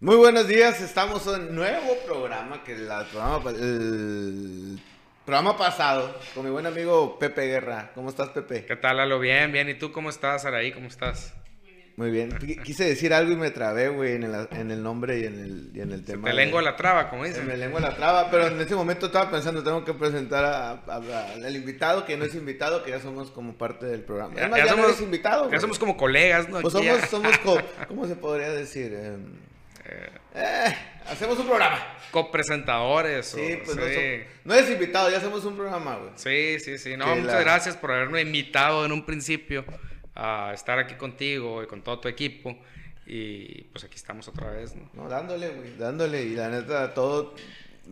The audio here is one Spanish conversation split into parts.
Muy buenos días, estamos en un nuevo programa que la- el programa, el programa pasado con mi buen amigo Pepe Guerra. ¿Cómo estás, Pepe? ¿Qué tal, Lalo? Bien, bien. ¿Y tú cómo estás, Araí? ¿Cómo estás? Muy bien. Qu- Quise decir algo y me trabé, güey, en el, en el nombre y en el, y en el tema. Te de- lengua la traba, como Se dicen. me lengua la traba, pero en ese momento estaba pensando, tengo que presentar a- a- a- al invitado, que no es invitado, que ya somos como parte del programa. Ya- Además, ya ya, no somos- eres invitado. Ya güey. somos como colegas, ¿no? Pues somos, somos co- ¿cómo se podría decir? Em, eh, hacemos un programa. copresentadores. Sí, pues No, sí. som- no eres invitado, ya hacemos un programa, güey. Sí, sí, sí. No, Que muchas la- gracias por haberme invitado en un principio a estar aquí contigo y con todo tu equipo. Y pues aquí estamos otra vez, ¿no? No, dándole, güey, dándole. Y la neta, todo,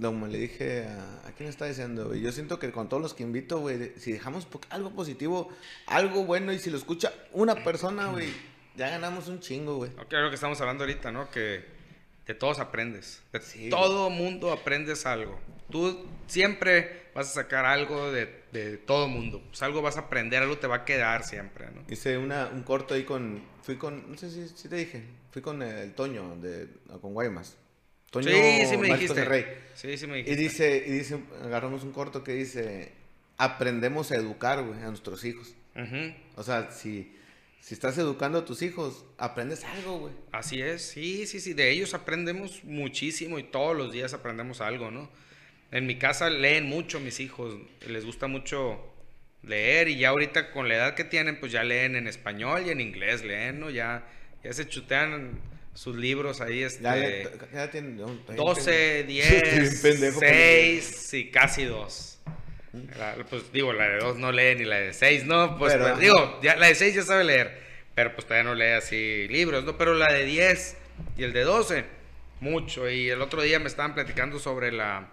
como le dije a, ¿a quién está diciendo, güey? Yo siento que con todos los que invito, güey, si dejamos algo positivo, algo bueno, y si lo escucha una persona, güey, ya ganamos un chingo, güey. No, es lo que estamos hablando ahorita, ¿no? Que de todos aprendes. De Sí, todo mundo aprendes algo. Tú siempre vas a sacar algo de, de todo mundo. Pues algo vas a aprender, algo te va a quedar siempre, ¿no? Hice una, un corto ahí con, fui con, no sé si, si te dije, fui con el Toño, de, con Guaymas. Toño sí, sí me dijiste. Rey. Sí, sí me Y dijiste. dice, y dice, agarramos un corto que dice, aprendemos a educar, güey, a nuestros hijos. O sea, si, si estás educando a tus hijos, aprendes algo, güey. Así es, sí, sí, sí, de ellos aprendemos muchísimo y todos los días aprendemos algo, ¿no? En mi casa leen mucho mis hijos, les gusta mucho leer y ya ahorita con la edad que tienen, pues ya leen en español y en inglés, leen, ¿no? Ya, ya se chutean sus libros ahí, este, Ya, ya, ya tiene, no, está bien 12, pendejo. Estoy bien 10, pendejo, 6 y casi 2. Pues digo, la de 2 no lee ni la de 6, ¿no? Pues, Pero, pues, digo, ya, la de 6 ya sabe leer, pero pues todavía no lee así libros, ¿no? Pero la de 10 y el de 12, mucho. Y el otro día me estaban platicando sobre la,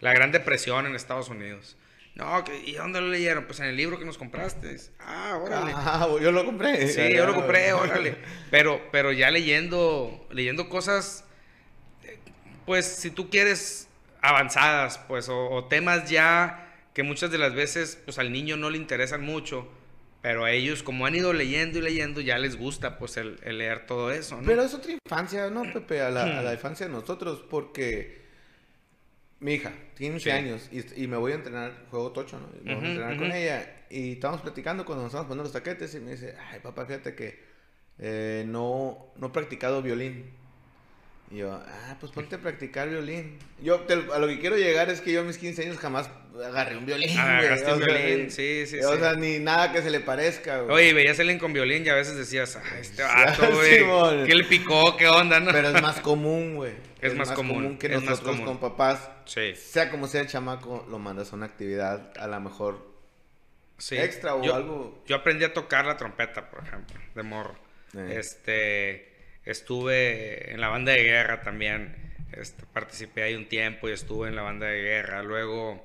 la Gran Depresión en Estados Unidos. No, ¿y dónde lo leyeron? Pues en el libro que nos compraste. Ah, órale. Ah, yo lo compré. Sí, yo lo compré, órale. Pero, pero ya leyendo, leyendo cosas, eh, pues si tú quieres avanzadas, pues, o, o temas ya que muchas de las veces, pues al niño no le interesan mucho, pero a ellos, como han ido leyendo y leyendo, ya les gusta, pues, el, el leer todo eso, ¿no? Pero es otra infancia, ¿no, Pepe? A la, a la infancia de nosotros, porque mi hija tiene 15 Sí. años y, y me voy a entrenar, juego tocho, ¿no? Me voy a entrenar con ella y estábamos platicando cuando nos estábamos poniendo los taquetes y me dice, ay, papá, fíjate que eh, no, no he practicado violín. Y yo, ah, pues ponte a practicar violín. Yo, te- a lo que quiero llegar es que yo a mis 15 años jamás agarré un violín, agarraste un O violín, sí, sí, O sí. sea, ni nada que se le parezca, güey. Oye, veías alguien con violín y a veces decías, ah, este Ah, vato, güey. ¿qué le picó? ¿Qué onda, no? Pero es más común, güey. Es más común, que es más nosotros común. con papás. Sí. Sea como sea el chamaco, lo mandas a una actividad, a lo mejor Sí. extra o yo, algo. Yo aprendí a tocar la trompeta, por ejemplo, de morro. Eh. Este, estuve en la banda de guerra también. Este, participé ahí un tiempo y estuve en la banda de guerra. Luego,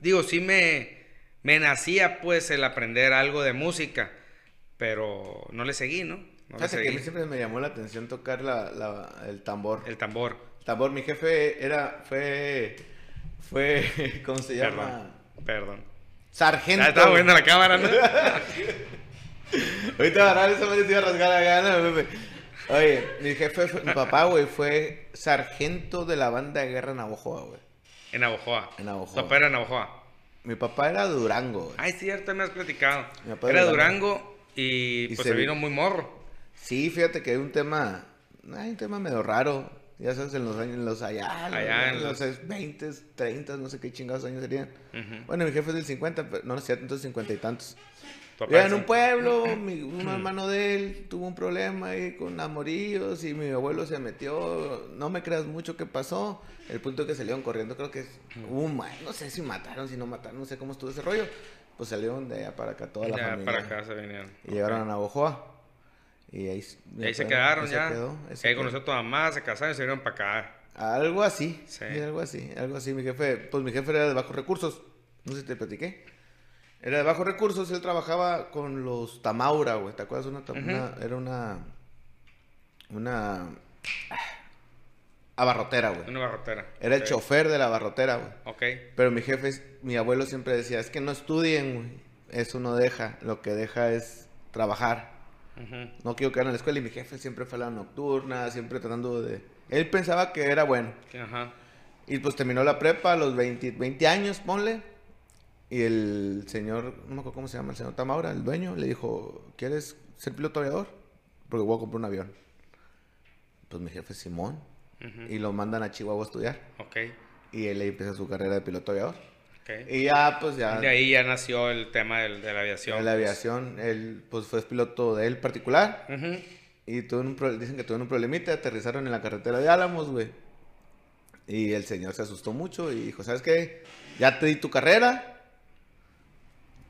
digo, sí me, me nacía pues el aprender algo de música, pero no le seguí, ¿no? No le que a mí siempre me llamó la atención tocar la, la- el tambor. El El tambor. tambor, mi jefe era, fue, fue, ¿cómo se llama? Perdón. Perdón. Sargento. Ya estaba viendo la cámara, ¿no? Ahorita esa madre te iba a rasgar la gana, Pepe. Oye, mi jefe, fue- mi papá, güey, fue sargento de la banda de guerra en Navojoa, güey. en Navojoa. En Navojoa. Tu papá era en Navojoa. Mi papá era Durango, güey. Ay, cierto, me has platicado. Mi papá Era Durango. Durango y, Y pues se se vi- vino muy morro. Sí, fíjate que hay un tema, hay un tema medio raro. Ya sabes, en los años, en los allá, Allá en en los 20, 30, no sé qué chingados años serían. Ujú. Bueno, mi jefe es del 50, pero no, no es cierto, entonces 50 y tantos. Papá en un pueblo, mi- un hermano de él tuvo un problema ahí con amorillos y mi abuelo se metió. No me creas mucho qué pasó. El punto que salieron corriendo, creo que es ma- no sé si mataron, si no mataron, no sé cómo estuvo ese rollo. Pues salieron de allá para acá toda la Ya, familia. para acá se vinieron. Y llegaron a Navojoa. Y ahí, Y ahí se quedaron ahí se ya. quedó, ahí se ahí conoció a tu mamá, se casaron y se vinieron para acá. Algo así. Sí. Sí. algo así, algo así. Mi jefe, pues mi jefe era de bajos recursos. No sé si te platiqué. Era de bajos recursos, él trabajaba con los Tamaura, güey. ¿Te acuerdas? Una, una- era una. Una. ah, Abarrotera, güey. Una barrotera. Era el Ok. chofer de la abarrotera, güey. Ok. Pero mi jefe, mi abuelo siempre decía, es que no estudien, güey. Eso no deja. Lo que deja es trabajar. No quiero quedar en la escuela y mi jefe siempre fue a la nocturna, siempre tratando de... Él pensaba que era bueno. Ajá. Y pues terminó la prepa a los 20, 20 años, ponle. Y el señor, no me acuerdo cómo se llama, el señor Tamaura, el dueño, le dijo, ¿quieres ser piloto aviador? Porque voy a comprar un avión. Pues mi jefe Simón. Y lo mandan a Chihuahua a estudiar. Ok. Y él empieza su carrera de piloto aviador. Y ya, pues ya. De ahí ya nació el tema de la aviación. De la pues. aviación. Él, pues fue piloto de él particular. Y tuvo un, dicen que tuvieron un problemita. Aterrizaron en la carretera de Álamos, güey. Y el señor se asustó mucho y dijo: ¿Sabes qué? Ya te di tu carrera.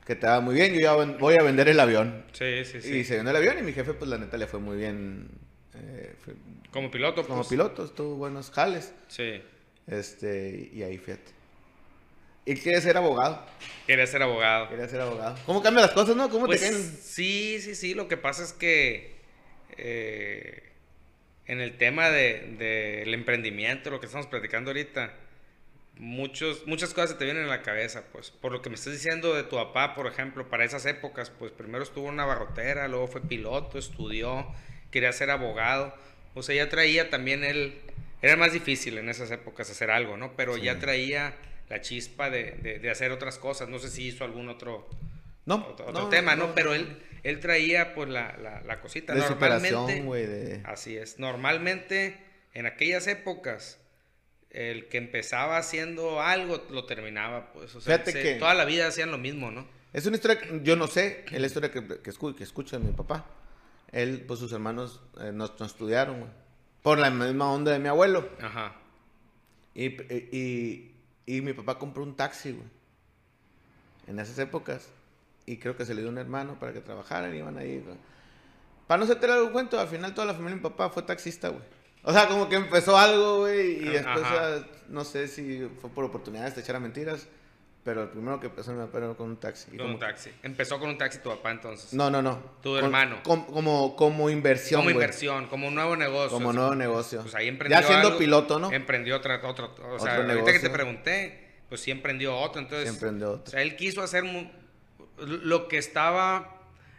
Que te va muy bien. Yo ya voy a vender el avión. Sí, sí, sí. Y se vendió el avión y mi jefe, pues la neta le fue muy bien. Eh, como piloto, Como pues. piloto, tuvo buenos jales. Sí. Este, y ahí fíjate. Y quiere ser abogado. Quería ser abogado. Quería ser abogado. ¿Cómo cambian las cosas, no? ¿Cómo te pues, caen? Sí, sí, sí. Lo que pasa es que eh, en el tema del de, emprendimiento, lo que estamos platicando ahorita, muchos, muchas cosas se te vienen en la cabeza, pues. Por lo que me estás diciendo de tu papá, por ejemplo, para esas épocas, pues primero estuvo en una barrotera, luego fue piloto, estudió, quería ser abogado. O sea, ya traía también él. Era más difícil en esas épocas hacer algo, ¿no? Pero ya traía la chispa de, de, hacer otras cosas. No sé si hizo algún otro, no, otro, tema, ¿no? Pero él, él traía pues la, la, la cosita. De Normalmente, de... Así es. Normalmente, en aquellas épocas, el que empezaba haciendo algo lo terminaba, pues. O sea, que toda la vida hacían lo mismo, ¿no? Es una historia, que, yo no sé, es la historia que, que, que escucha mi papá. Él, pues sus hermanos eh, no, estudiaron, güey. Por la misma onda de mi abuelo. Ajá. Y, y, y mi papá compró un taxi, güey. En esas épocas. Y creo que se le dio un hermano para que trabajaran y iban ahí, güey. Para no hacerte algo cuento, al final toda la familia de mi papá fue taxista, güey. O sea, como que empezó algo, güey, y después, no sé si fue por oportunidades de echar a mentiras, pero el primero que empezó mi papá con un taxi. Con un taxi. Empezó con un taxi tu papá entonces. No, no, no. Tu hermano. como, como inversión. Como inversión, como un nuevo negocio. Como nuevo negocio. Pues ahí emprendió. Ya siendo piloto, ¿no? Emprendió otra, otro. O sea, ahorita que te pregunté, pues sí emprendió otro. Entonces, sí emprendió otro. O sea, él quiso hacer lo que estaba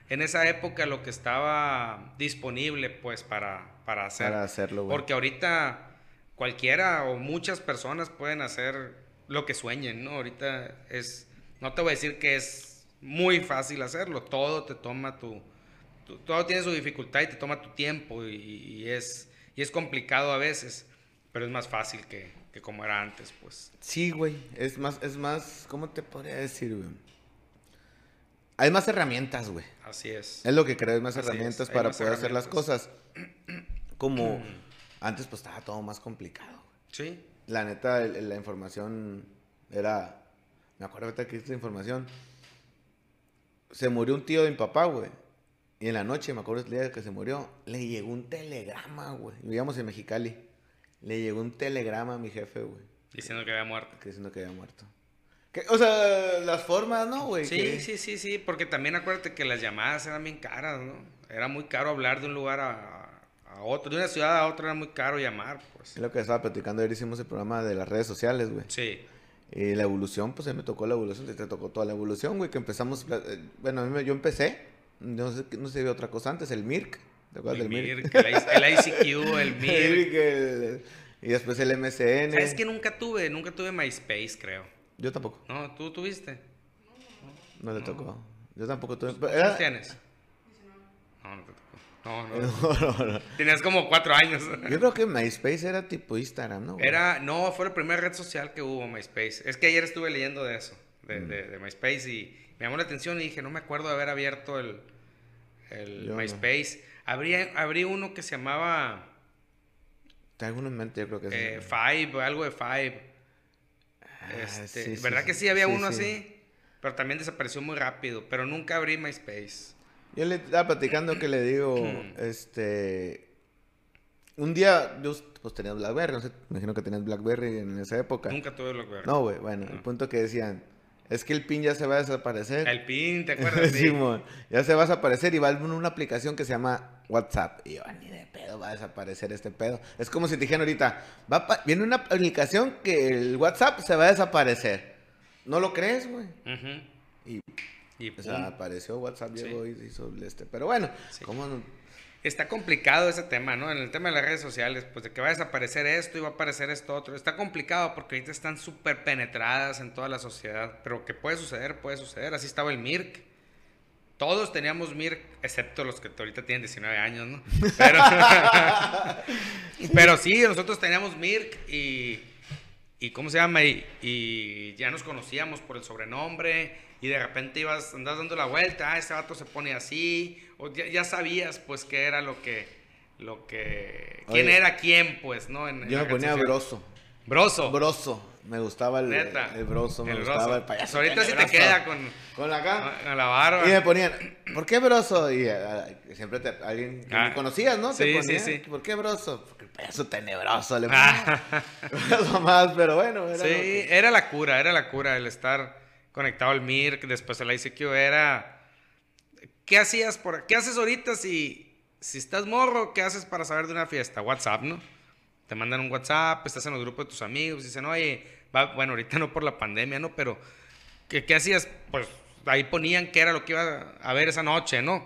en esa época, lo que estaba disponible, pues para, para hacer. Para hacerlo, güey. Porque ahorita cualquiera o muchas personas pueden hacer lo que sueñen, ¿no? Ahorita es, no te voy a decir que es muy fácil hacerlo, todo te toma tu, todo tiene su dificultad y te toma tu tiempo y, es, y es complicado a veces, pero es más fácil que, que como era antes, pues. Sí, güey, es más, es más, ¿cómo te podría decir, güey? Hay más herramientas, güey. Así es. Es lo que creo, hay más herramientas para poder hacer las cosas. Como antes, pues estaba todo más complicado. Sí la neta, la información era. Me acuerdo que esta información. Se murió un tío de mi papá, güey. Y en la noche, me acuerdo el día que se murió, le llegó un telegrama, güey. Vivíamos en Mexicali. Le llegó un telegrama a mi jefe, güey. Diciendo que había muerto. Diciendo que había muerto. O sea, las formas, ¿no, güey? Sí, sí, sí, sí. Porque también acuérdate que las llamadas eran bien caras, ¿no? Era muy caro hablar de un lugar a, a otro, de una ciudad a otra era muy caro llamar, pues. Es lo que estaba platicando, ayer hicimos el programa de las redes sociales, güey. Sí. Y la evolución, pues a mí me tocó la evolución, te, tocó toda la evolución, güey, que empezamos, eh, bueno, a mí yo empecé, no sé, no sé otra cosa antes, el MIRC, ¿te acuerdas del MIRC? El, el, ICQ, el MIRC. y después el MSN. ¿Sabes que nunca tuve? Nunca tuve MySpace, creo. Yo tampoco. No, ¿tú tuviste? No, le tocó. Yo tampoco tuve. ¿Cuántos tienes? No, no te no, no. Tenías como cuatro años. Yo creo que MySpace era tipo Instagram, ¿no? Era, no, fue la primera red social que hubo, MySpace. Es que ayer estuve leyendo de eso, de, mm. MySpace, y me llamó la atención y dije, no me acuerdo de haber abierto el, el MySpace. Abrí, uno que se llamaba... Tengo uno en mente, yo creo que eh, Five, algo de Five. Ah, este, ¿Verdad que sí había uno así? Pero también desapareció muy rápido. Pero nunca abrí MySpace. Yo le estaba platicando que le digo, este... Un día, yo pues tenía Blackberry, no sé, me imagino que tenías Blackberry en esa época. Nunca tuve Blackberry. No, güey, bueno, el punto que decían, es que el pin ya se va a desaparecer. El pin, ¿te acuerdas? sí, ya se va a desaparecer y va a haber una aplicación que se llama WhatsApp. Y yo, ni de pedo va a desaparecer este pedo. Es como si te dijeran ahorita, va viene una aplicación que el WhatsApp se va a desaparecer. ¿No lo crees, güey? Y Y O sea, apareció WhatsApp, Sí. llegó y hizo este. Pero bueno, Sí. ¿cómo no? Está complicado ese tema, ¿no? En el tema de las redes sociales, pues de que va a desaparecer esto y va a aparecer esto otro. Está complicado porque ahorita están súper penetradas en toda la sociedad. Pero que puede suceder, puede suceder. Así estaba el MIRC. Todos teníamos MIRC, excepto los que ahorita tienen 19 años, ¿no? Pero, pero sí, nosotros teníamos MIRC y, y ¿cómo se llama? Y, y ya nos conocíamos por el sobrenombre y de repente ibas, andas dando la vuelta, ah, ese vato se pone así, o ya, ya sabías pues qué era lo que, lo que, quién Oye. era quién, pues, ¿no? En- Yo me ponía broso. Broso. Broso. Me gustaba el, Neta. el broso, me El gustaba broso. el payaso. Ahorita sí te queda con, Con la acá. con la barba. Y me ponían, ¿por qué broso? Y ah, siempre te, alguien que Ah. ni conocías, ¿no? Te Sí, sí, ponía, sí. ¿por qué broso? Porque el payaso tenebroso le Ah. ponía. Más, pero bueno. Era Sí, que- era la cura, era la cura el estar conectado al MIRC, después el ICQ era... ¿Qué hacías por... ¿Qué haces ahorita si, si estás morro? ¿Qué haces para saber de una fiesta? WhatsApp, ¿no? Te mandan un WhatsApp, estás en los grupos de tus amigos, dicen, oye, va- bueno, ahorita no por la pandemia, ¿no? Pero, ¿qué, qué hacías? Pues ahí ponían qué era lo que iba a ver esa noche, ¿no?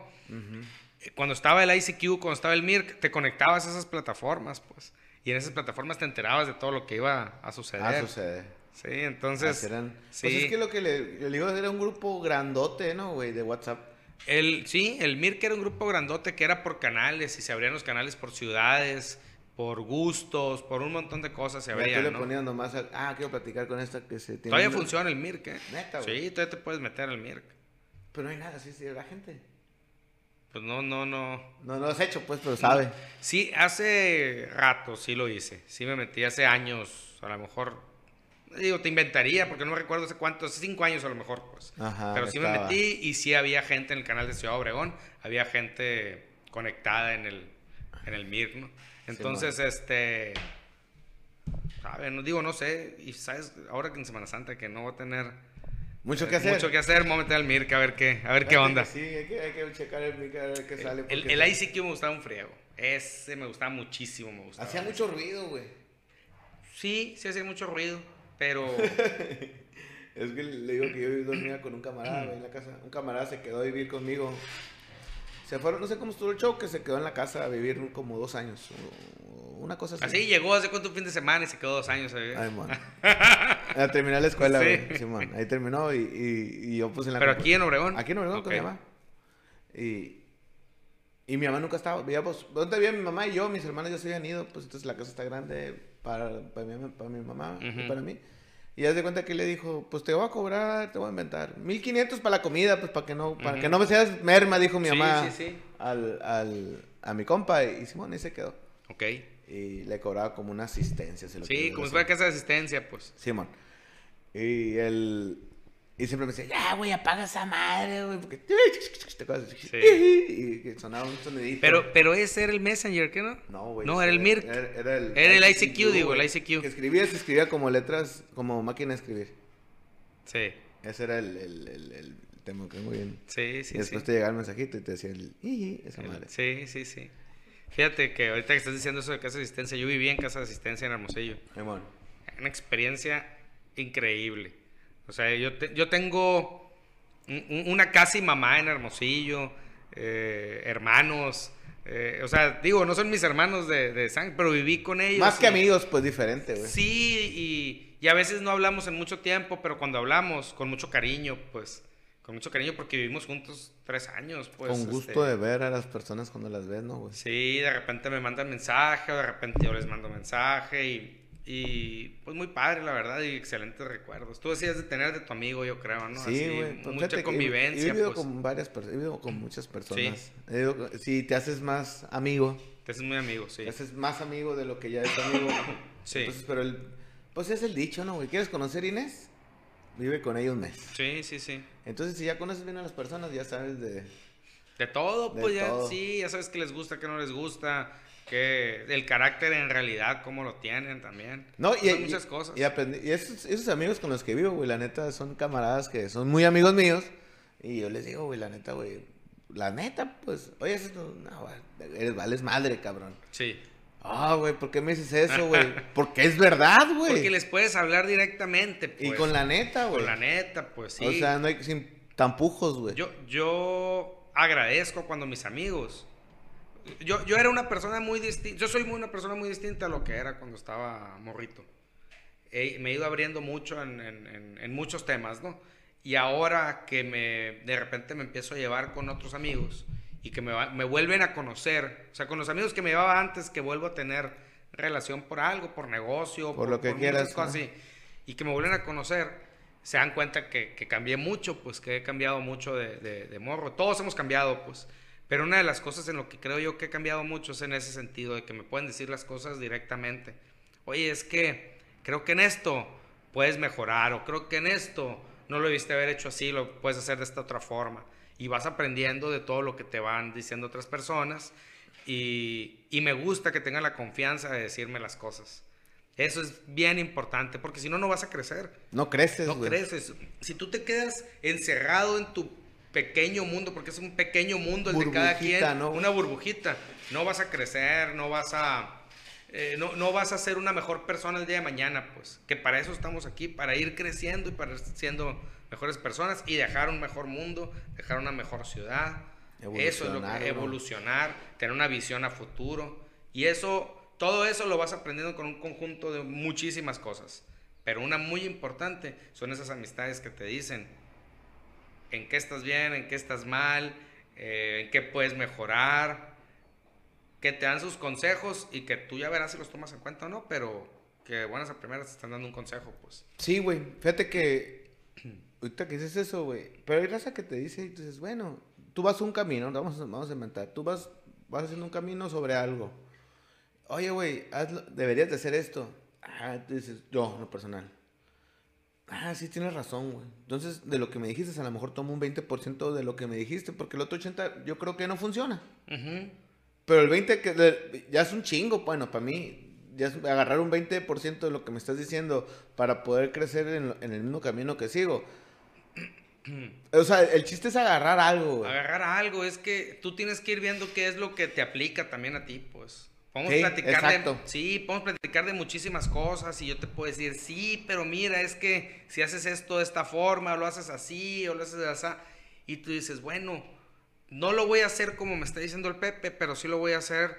Cuando estaba el ICQ, cuando estaba el MIRC, te conectabas a esas plataformas, pues. Y en esas plataformas te enterabas de todo lo que iba a suceder. Ah, sucede. Sí, entonces. Eran- sí. Pues es que lo que le, le digo era un grupo grandote, ¿no, güey? De WhatsApp. El, sí, el MIRC era un grupo grandote que era por canales y se abrían los canales por ciudades, por gustos, por un montón de cosas se Ya tú abrían. le ¿no? nomás, a- ah, quiero platicar con esta que se tiene. Todavía una- funciona el MIRC, ¿eh? Neta, güey. Sí, todavía te puedes meter al MIRC. Pero no hay nada, sí, sí, la gente. Pues no, no, no. No, no lo has hecho, pues, pero sabe. Sí, hace rato sí lo hice. Sí me metí hace años, a lo mejor. Digo, te inventaría, porque no me recuerdo hace cuántos, hace cinco años a lo mejor, pues. Ajá, Pero sí me estaba. metí y sí había gente en el canal de Ciudad Obregón, había gente conectada en el, en el MIR, ¿no? Entonces, este. ¿sabes? No digo, no sé, y sabes, ahora que en Semana Santa que no voy a tener Mucho que hacer. mucho que hacer, a meter al MIRC a ver qué, a ver qué onda. que Sí, hay que, hay que checar el mic a ver qué sale. El, el ICQ me gustaba un friego. Ese me gustaba muchísimo, me gustaba. Hacía mucho ruido, güey. Sí, sí hacía mucho ruido, pero Es que le digo que yo dormía con un camarada, güey, en la casa. Un camarada se quedó a vivir conmigo. Se fueron, no sé cómo estuvo el show, que se quedó en la casa a vivir como dos años. Una cosa así. así llegó hace cuánto fin de semana y se quedó dos años. ¿sabes? Ay, man. A terminar la escuela, Sí. güey. Simón. Ahí terminó y, y, y yo pues en la... Pero aquí en Obregón. Aquí en Obregón Ok. con mi mamá. Y, y mi mamá nunca estaba. Veíamos, ¿dónde había mi mamá y yo? Mis hermanas ya se habían ido. Pues entonces la casa está grande para, para, mi, para mi mamá y para mí. Y haz de cuenta que le dijo, pues te voy a cobrar, te voy a inventar. 1500 para la comida, pues para que no, para que no me seas merma, dijo mi Sí, mamá sí, sí. Al, al, a mi compa. Y Simón ahí se quedó. Ok. Y le cobraba como una asistencia. se lo Sí, como si fuera casa de asistencia, pues. Simón. Y él. Y siempre me decía, ya, güey, apaga esa madre, güey. Porque. Sí. Y sonaba un sonidito. Pero, pero ese era el Messenger, ¿qué no? No, güey. No, era el MIRC. Era, era el, Era el ICQ, digo, el. ICQ. Que escribía, se escribía como letras, como máquina de escribir. Sí, Ese era el, el, el, el tema que muy bien. sí, sí. y después sí. te llegaba el mensajito y te decía el. Esa madre. Sí, sí, sí. Fíjate que ahorita que estás diciendo eso de casa de asistencia, yo viví en casa de asistencia en Hermosillo. Simón. Una experiencia increíble. O sea, yo, te- yo tengo un- un- una casa y mamá en Hermosillo, eh, hermanos. eh, o sea, digo, no son mis hermanos de, de sangre, pero viví con ellos. Más que amigos, pues diferente, güey. Sí, y, y a veces no hablamos en mucho tiempo, pero cuando hablamos, con mucho cariño, pues, con mucho cariño porque vivimos juntos tres años, pues. Con gusto este, de ver a las personas cuando las ves, ¿no, güey? Sí, de repente me mandan mensaje, o de repente yo les mando mensaje, y, y pues muy padre, la verdad, y excelentes recuerdos. Tú decías de tener de tu amigo, yo creo, ¿no? Sí, Así, güey. pues, mucha que he- convivencia, He vivido pues. con varias personas, he vivido con muchas personas. Sí. Vivido si te haces más amigo, Te haces muy amigo, sí. te haces más amigo de lo que ya es amigo. Sí. Entonces, pero el, pues es el dicho, ¿no, güey? ¿Quieres conocer Inés? Vive con ella un mes. Sí, sí, sí. Entonces, si ya conoces bien a las personas, ya sabes de... De todo, De pues ya, sí, ya sabes qué les gusta, qué no les gusta, que el carácter en realidad, cómo lo tienen también. No, y, Son y- muchas cosas. Y, aprendí- y esos, esos amigos con los que vivo, güey, la neta, son camaradas que son muy amigos míos. Y yo les digo, güey, la neta, güey, la neta, pues, oye, eso no, eres, vales madre, cabrón. Sí. Ah, güey, ¿por qué me dices eso, güey? Porque es verdad, güey. Porque les puedes hablar directamente, Y pues. con la neta, güey. Con la neta, pues sí. O sea, no hay, sin, tampujos, güey. Yo, yo agradezco cuando mis amigos. Yo, yo era una persona muy distinta. Yo soy una persona muy distinta a lo que era cuando estaba morrito. me he ido abriendo mucho en, en, en, muchos temas, ¿no? Y ahora que me, de repente me empiezo a llevar con otros amigos y que me, me vuelven a conocer, o sea, con los amigos que me llevaba antes, que vuelvo a tener relación por algo, por negocio, por, lo que quieras, cosas así, y que me vuelven a conocer, se dan cuenta que, que cambié mucho, pues que he cambiado mucho de, de, morro. Todos hemos cambiado, pues. Pero una de las cosas en lo que creo yo que he cambiado mucho es en ese sentido, de que me pueden decir las cosas directamente. Oye, es que creo que en esto puedes mejorar, o creo que en esto no lo debiste haber hecho así, lo puedes hacer de esta otra forma. Y vas aprendiendo de todo lo que te van diciendo otras personas. Y, y me gusta que tengan la confianza de decirme las cosas. Eso es bien importante, porque si no, no vas a crecer. No creces. No creces. Si tú te quedas encerrado en tu pequeño mundo, porque es un pequeño mundo el de cada quien, una burbujita, no vas a crecer, no vas a... Eh, no, no, vas a ser una mejor persona el día de mañana, pues, que para eso estamos aquí, para ir creciendo y para siendo mejores personas y dejar un mejor mundo, dejar una mejor ciudad. Eso es lo que evolucionar, tener una visión a futuro. Y eso todo eso lo vas aprendiendo con un conjunto de muchísimas cosas. Pero una muy importante son esas amistades que te dicen en qué estás bien, en qué estás mal, eh, en qué puedes mejorar, que te dan sus consejos y que tú ya verás si los tomas en cuenta o no, pero que buenas a primeras te están dando un consejo, pues. Sí, güey. Fíjate que ahorita que dices eso, güey. Pero hay raza que te dice y dices, bueno, tú vas un camino, vamos, vamos a inventar. Tú vas, vas haciendo un camino sobre algo oye, güey, deberías de hacer esto. Ah, tú dices, yo, lo personal. Ah, sí, tienes razón, güey. Entonces, de lo que me dijiste, a lo mejor tomo un 20% de lo que me dijiste, porque el otro 80% yo creo que no funciona. Pero el 20% que ya es un chingo, bueno, para mí, ya es agarrar un 20% de lo que me estás diciendo para poder crecer en, en el mismo camino que sigo. O sea, el chiste es agarrar algo, güey. Agarrar algo, es que tú tienes que ir viendo qué es lo que te aplica también a ti, pues. Podemos platicar de, sí, podemos platicar de muchísimas cosas y yo te puedo decir, sí, pero mira, es que si haces esto de esta forma, o lo haces así, o lo haces de así, y tú dices, bueno, no lo voy a hacer como me está diciendo el Pepe, pero sí lo voy a hacer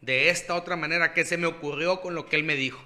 de esta otra manera que se me ocurrió con lo que él me dijo.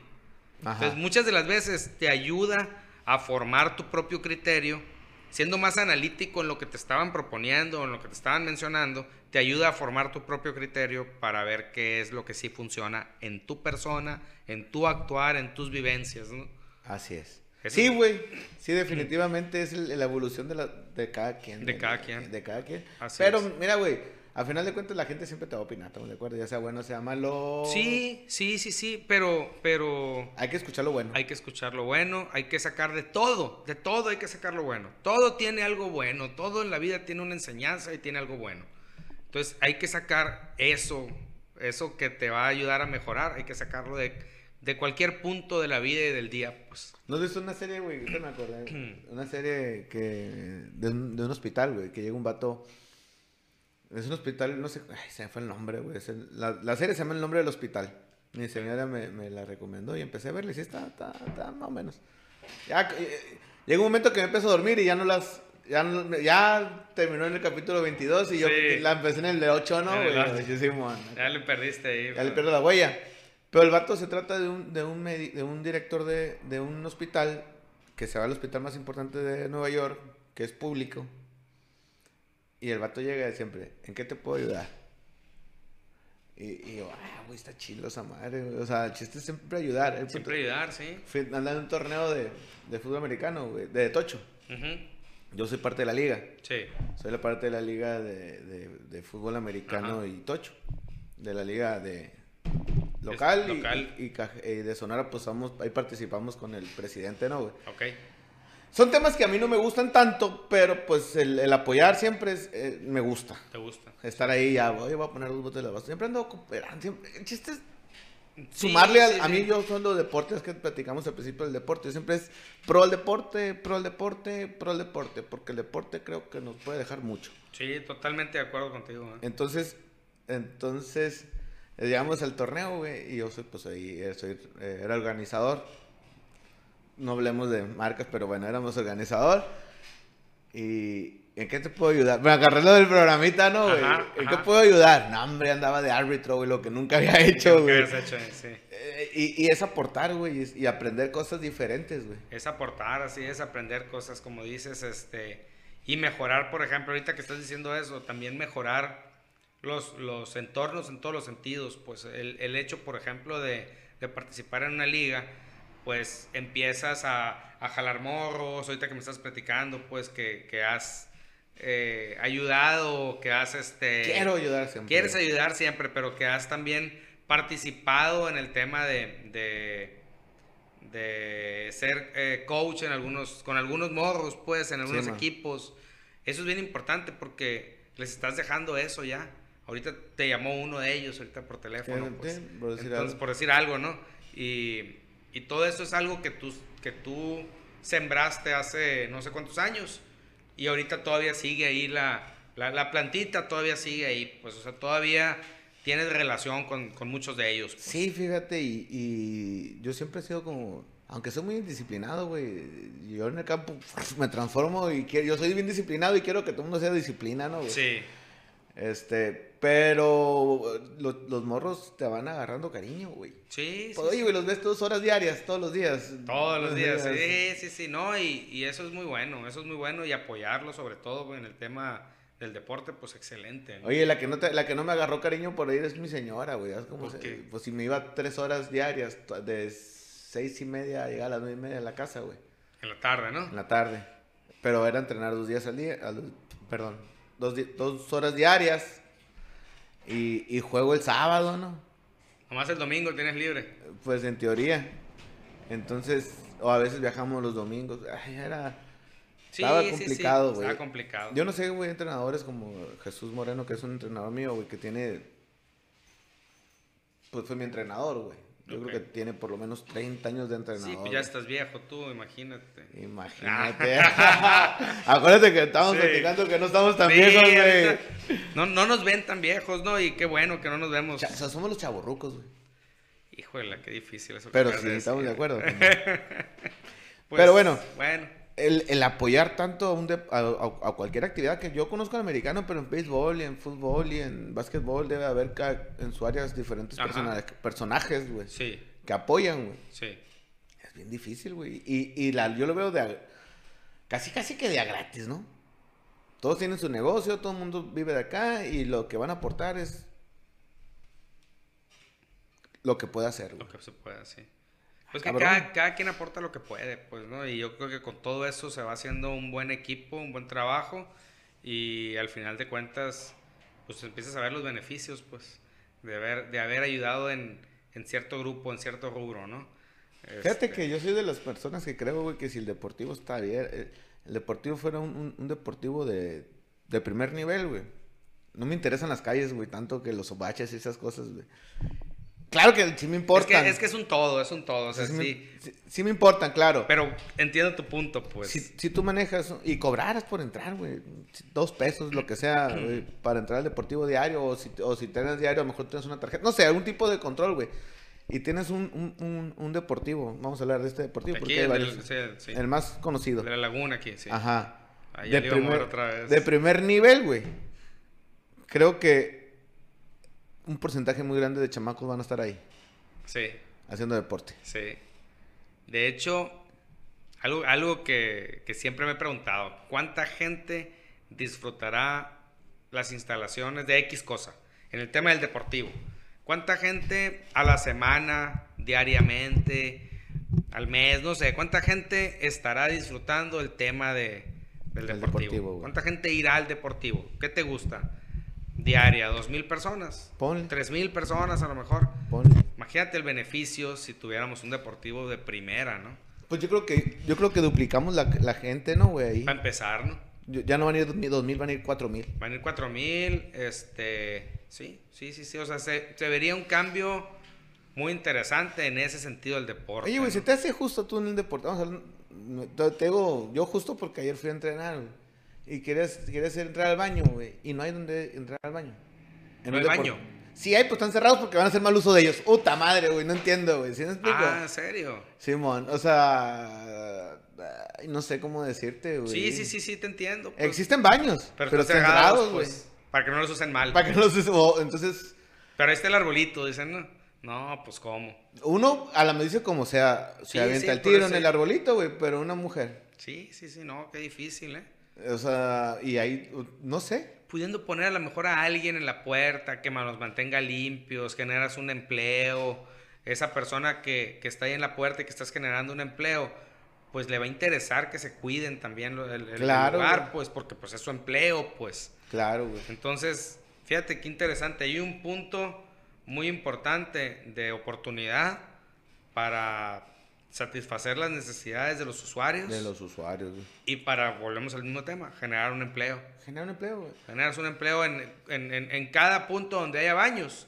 Entonces, muchas de las veces te ayuda a formar tu propio criterio siendo más analítico en lo que te estaban proponiendo, en lo que te estaban mencionando, te ayuda a formar tu propio criterio para ver qué es lo que sí funciona en tu persona, en tu actuar, en tus vivencias, ¿no? Así es. Sí, güey. Sí, definitivamente es la evolución de, la, de cada quien. De, cada quien. De cada quien. Pero mira, güey, al final de cuentas la gente siempre te va a opinar, ¿estamos de acuerdo? Ya sea bueno, sea malo. Sí, sí, sí, sí, pero, pero... Hay que escuchar lo bueno. Hay que escuchar lo bueno, hay que sacar de todo, de todo hay que sacar lo bueno. Todo tiene algo bueno, todo en la vida tiene una enseñanza y tiene algo bueno. Entonces hay que sacar eso, eso que te va a ayudar a mejorar, hay que sacarlo de, de cualquier punto de la vida y del día, pues. ¿No visto una serie, güey? me acordé. una serie que... De un, de un hospital, güey, que llega un vato es un hospital, no sé, ay, se me fue el nombre, güey. La, la, serie se llama El nombre del hospital. Mi señora me, me la recomendó y empecé a verla y sí, está, está, está más o menos. Ya, eh, llega un momento que me empezó a dormir y ya no las... Ya, ya terminó en el capítulo 22 y yo la empecé en el de 8, ¿no? ya le perdiste ahí. Ya le perdí la huella. Pero el vato se trata de un, de un, de un director de, de un hospital que se va al hospital más importante de Nueva York, que es público y el vato llega siempre, ¿en qué te puedo ayudar? Y, yo, ah, güey, está chido esa madre, O sea, el chiste es siempre ayudar. siempre ayudar, sí. Fui andando en un torneo de, de fútbol americano, güey, de Tocho. Yo soy parte de la liga. Sí. Soy la parte de la liga de, de, fútbol americano y Tocho. De la liga de local, local. Y, y, de Sonora, pues ahí participamos con el presidente, ¿no, güey? Ok. Son temas que a mí no me gustan tanto, pero pues el, apoyar siempre es, eh, me gusta. ¿Te gusta? Estar ahí ya, voy, voy a poner dos botes de la Siempre ando cooperando. Siempre, el chiste es sumarle a, a, mí, yo son los deportes que platicamos al principio del deporte. siempre es pro el deporte, pro el deporte, pro el deporte, porque el deporte creo que nos puede dejar mucho. Sí, totalmente de acuerdo contigo. ¿eh? Entonces, entonces, llegamos al torneo, güey, y yo soy, pues ahí, eh, soy, era organizador no hablemos de marcas, pero bueno, éramos organizador. Y, ¿En qué te puedo ayudar? Me agarré lo del programita, ¿no, güey? ¿En qué puedo ayudar? No, hombre, andaba de árbitro, güey, lo que nunca había hecho, güey. Hecho, sí. Eh, y, y, es aportar, güey, y, aprender cosas diferentes, güey. Es aportar, así es, aprender cosas, como dices, este, y mejorar, por ejemplo, ahorita que estás diciendo eso, también mejorar los, los entornos en todos los sentidos, pues el, el hecho, por ejemplo, de, de participar en una liga, pues empiezas a, a, jalar morros, ahorita que me estás platicando, pues que, que has eh, ayudado, que has este... Quiero ayudar siempre. Quieres ayudar siempre, pero que has también participado en el tema de, de, de ser eh, coach en algunos, con algunos morros, pues, en algunos equipos. Eso es bien importante porque les estás dejando eso ya. Ahorita te llamó uno de ellos, ahorita por teléfono. Pues. por decir Entonces, algo. por decir algo, ¿no? Y y todo eso es algo que tú, que tú sembraste hace no sé cuántos años. Y ahorita todavía sigue ahí la, la, plantita, todavía sigue ahí. Pues, o sea, todavía tienes relación con, con muchos de ellos. Pues. Sí, fíjate, y, y, yo siempre he sido como, aunque soy muy indisciplinado, güey, yo en el campo me transformo y quiero, yo soy bien disciplinado y quiero que todo el mundo sea disciplina, ¿no? Güey? Sí. Este, pero los morros te van agarrando cariño, güey. Sí, sí. Oye, güey, los ves dos horas diarias, todos los días. Todos los días, sí, sí, sí, no, y, y, eso es muy bueno, eso es muy bueno y apoyarlo sobre todo güey, en el tema del deporte, pues excelente. Oye, la que, no la que no me agarró cariño por ir es mi señora, güey. Como pues si me iba tres horas diarias, de seis y media a llegar a las nueve y media a la casa, güey. En la tarde, ¿no? En la tarde. Pero era entrenar dos días al día, perdón, dos, dos horas diarias y, y, juego el sábado, ¿no? Nomás el domingo tienes libre. Pues en teoría. Entonces, o a veces viajamos los domingos. Ay, era... estaba complicado, güey. estaba complicado. Yo no sé, güey, entrenadores como Jesús Moreno, que es un entrenador mío, güey, que tiene... Pues fue mi entrenador, güey. Yo creo que tiene por lo menos 30 años de entrenador. Sí, pues ya estás viejo tú, imagínate. Imagínate. Acuérdate que estamos platicando que no estamos tan viejos, güey. No, no nos ven tan viejos, ¿no? Y qué bueno que no nos vemos. o sea, somos los chaborrucos, güey. Híjole, qué difícil eso. Pero sí, estamos de acuerdo. pues, Pero bueno. Bueno el, apoyar tanto a, un a, cualquier actividad que yo conozco al americano, pero en béisbol y en fútbol y en básquetbol debe haber en su área diferentes personajes, güey. Sí. Que apoyan, güey. Sí. Es bien difícil, güey. Y, y la, yo lo veo de casi, casi que de a gratis, ¿no? Todos tienen su negocio, todo el mundo vive de acá y lo que van a aportar es lo que puede hacer. Lo que se puede, sí. Pues que cada, cada, quien aporta lo que puede, pues, ¿no? Y yo creo que con todo eso se va haciendo un buen equipo, un buen trabajo y al final de cuentas, pues empiezas a ver los beneficios, pues, de haber, de haber ayudado en, en cierto grupo, en cierto rubro, ¿no? Fíjate este que yo soy de las personas que creo, güey, que si el deportivo está bien, eh, el deportivo fuera un, un, deportivo de, de primer nivel, güey. No me interesan las calles, güey, tanto que los baches y esas cosas, güey. Claro que sí me importan. Es que, es, un todo, es un todo. O sea, sí, Me, sí, me importan, claro. Pero entiendo tu punto, pues. Si, si tú manejas y cobraras por entrar, güey, dos pesos, lo que sea, para entrar al deportivo diario, o si, o si tienes diario, a lo mejor tienes una tarjeta, no sé, algún tipo de control, güey. Y tienes un, un, un, deportivo, vamos a hablar de este deportivo, porque hay el, el más conocido. De la laguna aquí, sí. Ajá. Ahí de, primer, otra vez. de primer nivel, güey. Creo que un porcentaje muy grande de chamacos van a estar ahí. Sí. Haciendo deporte. Sí. De hecho, algo, algo que, que siempre me he preguntado, ¿cuánta gente disfrutará las instalaciones de X cosa? En el tema del deportivo. ¿Cuánta gente a la semana, diariamente, al mes, no sé, cuánta gente estará disfrutando el tema de, del deportivo? deportivo ¿Cuánta gente irá al deportivo? ¿Qué te gusta? Diaria, dos mil personas. Ponle. Tres mil personas a lo mejor. Ponle. Imagínate el beneficio si tuviéramos un deportivo de primera, ¿no? Pues yo creo que, yo creo que duplicamos la, la gente, ¿no, güey? Ahí. Para empezar, ¿no? Ya no van a ir dos mil, van a ir cuatro mil. Van a ir cuatro mil, este, sí, sí, sí, sí, o sea, se, se vería un cambio muy interesante en ese sentido del deporte. Oye, güey, si te hace justo tú en el deporte, vamos a te digo, yo justo porque ayer fui a entrenar, güey y quieres, quieres entrar al baño, güey, y no hay donde entrar al baño. ¿En ¿No hay baño? Sí hay, pues están cerrados porque van a hacer mal uso de ellos. Puta madre, güey, no entiendo, güey. ¿Sí me explico? Ah, ¿en serio? Simón, o sea, no sé cómo decirte, güey. Sí, sí, sí, sí, te entiendo. pues. Existen baños, pero, pero, están cerrados, cerrados, güey. pues, para que no los usen mal. Para que no los o- entonces, Pero ahí está el arbolito, dicen, no, no pues cómo. uno a la me dice como sea, se Sí, avienta sí, el tiro en el arbolito, güey, pero una mujer. Sí, sí, sí, no, qué difícil, ¿eh? O sea, y ahí, no sé. Pudiendo poner a lo mejor a alguien en la puerta que los mantenga limpios, generas un empleo, esa persona que, que está ahí en la puerta y que estás generando un empleo, pues le va a interesar que se cuiden también el, el Claro, lugar, güey. pues porque pues es su empleo, pues. Claro, güey. Entonces, fíjate qué interesante. Hay un punto muy importante de oportunidad para satisfacer las necesidades de los usuarios De los usuarios, güey. y para, volvemos al mismo tema, generar un empleo. Genera un empleo, güey. Generas un empleo en, en- en- en cada punto donde haya baños.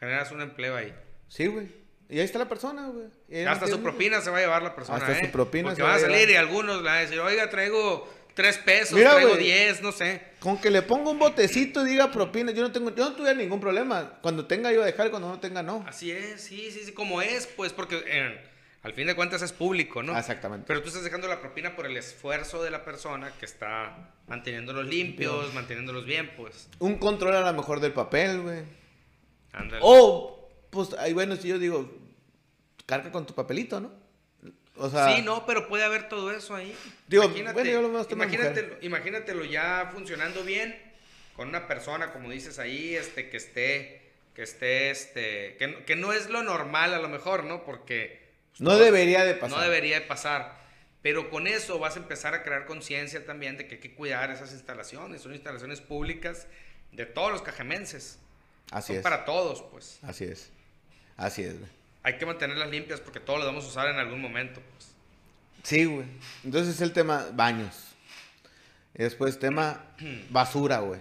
Generas un empleo ahí. Sí, güey. Y ahí está la persona, güey. Hasta su propina se va a llevar la persona. Hasta su ¿eh? propina Porque se va a salir llevar. y algunos le van a decir, oiga, traigo tres pesos, Mira, traigo güey. diez, no sé. Con que le ponga un botecito y diga propina, yo no tengo, yo no tuviera ningún problema. Cuando tenga iba a dejar, cuando no tenga no. Así es, sí, sí, sí, como es, pues, porque eh, al fin de cuentas es público, ¿no? Exactamente. Pero tú estás dejando la propina por el esfuerzo de la persona que está manteniéndolos limpios, manteniéndolos bien, pues. Un control a lo mejor del papel, güey. Ándale. O, pues, ahí bueno, si yo digo, carga con tu papelito, ¿no? O sea, sí, no, pero puede haber todo eso ahí. Digo, bueno, yo lo imagínatelo, imagínatelo ya funcionando bien con una persona, como dices ahí, este, que esté, que esté, este, que no es lo normal a lo mejor, ¿no? Porque pues, no todo- debería de pasar. no debería de pasar. Pero con eso vas a empezar a crear conciencia también de que hay que cuidar esas instalaciones. Son instalaciones públicas de todos los cajemenses. Así Son es. para todos, pues. Así es. Así es, güey. Hay que mantenerlas limpias porque todos las vamos a usar en algún momento, pues. Sí, güey. Entonces el tema baños. Y después tema basura, güey.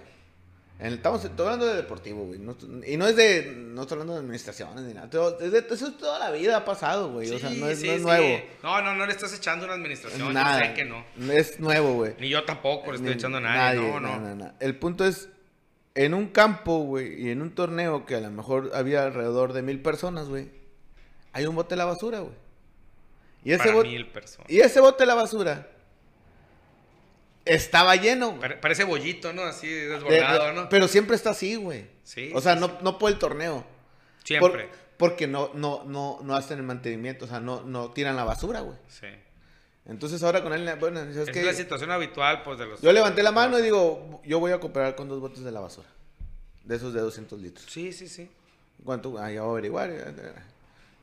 En- Estamos hablando de deportivo, güey. No- y no es de. No estoy hablando de administraciones ni nada. todo- es de- eso es toda la vida ha pasado, güey. o sea, no es, Sí, no es sí, nuevo. sí. No, no, no le estás echando una administración. Nada. Yo sé que no. Es nuevo, güey. Ni yo tampoco le estoy Ni- echando a nadie. no, no. no, no. El punto es. En un campo, güey, y en un torneo que a lo mejor había alrededor de mil personas, güey, hay un bote de la basura, güey. Y ese, Para bote, mil personas. y ese bote de la basura estaba lleno, güey. Pare- Parece bollito, ¿no? Así De- desbordado, de- ¿no? Pero siempre está así, güey. Sí, O sea, sí, no, no por el torneo. Por- Siempre. porque no, no, no, no hacen el mantenimiento, o sea, no, no tiran la basura, güey. Sí. Entonces ahora con él, bueno, ¿sabes Es qué? la situación habitual, pues, de los... Yo levanté la mano y digo, yo voy a cooperar con dos botes de la basura. De esos de 200 litros. Sí, sí, sí. ¿Cuánto? Ah, ya voy a averiguar.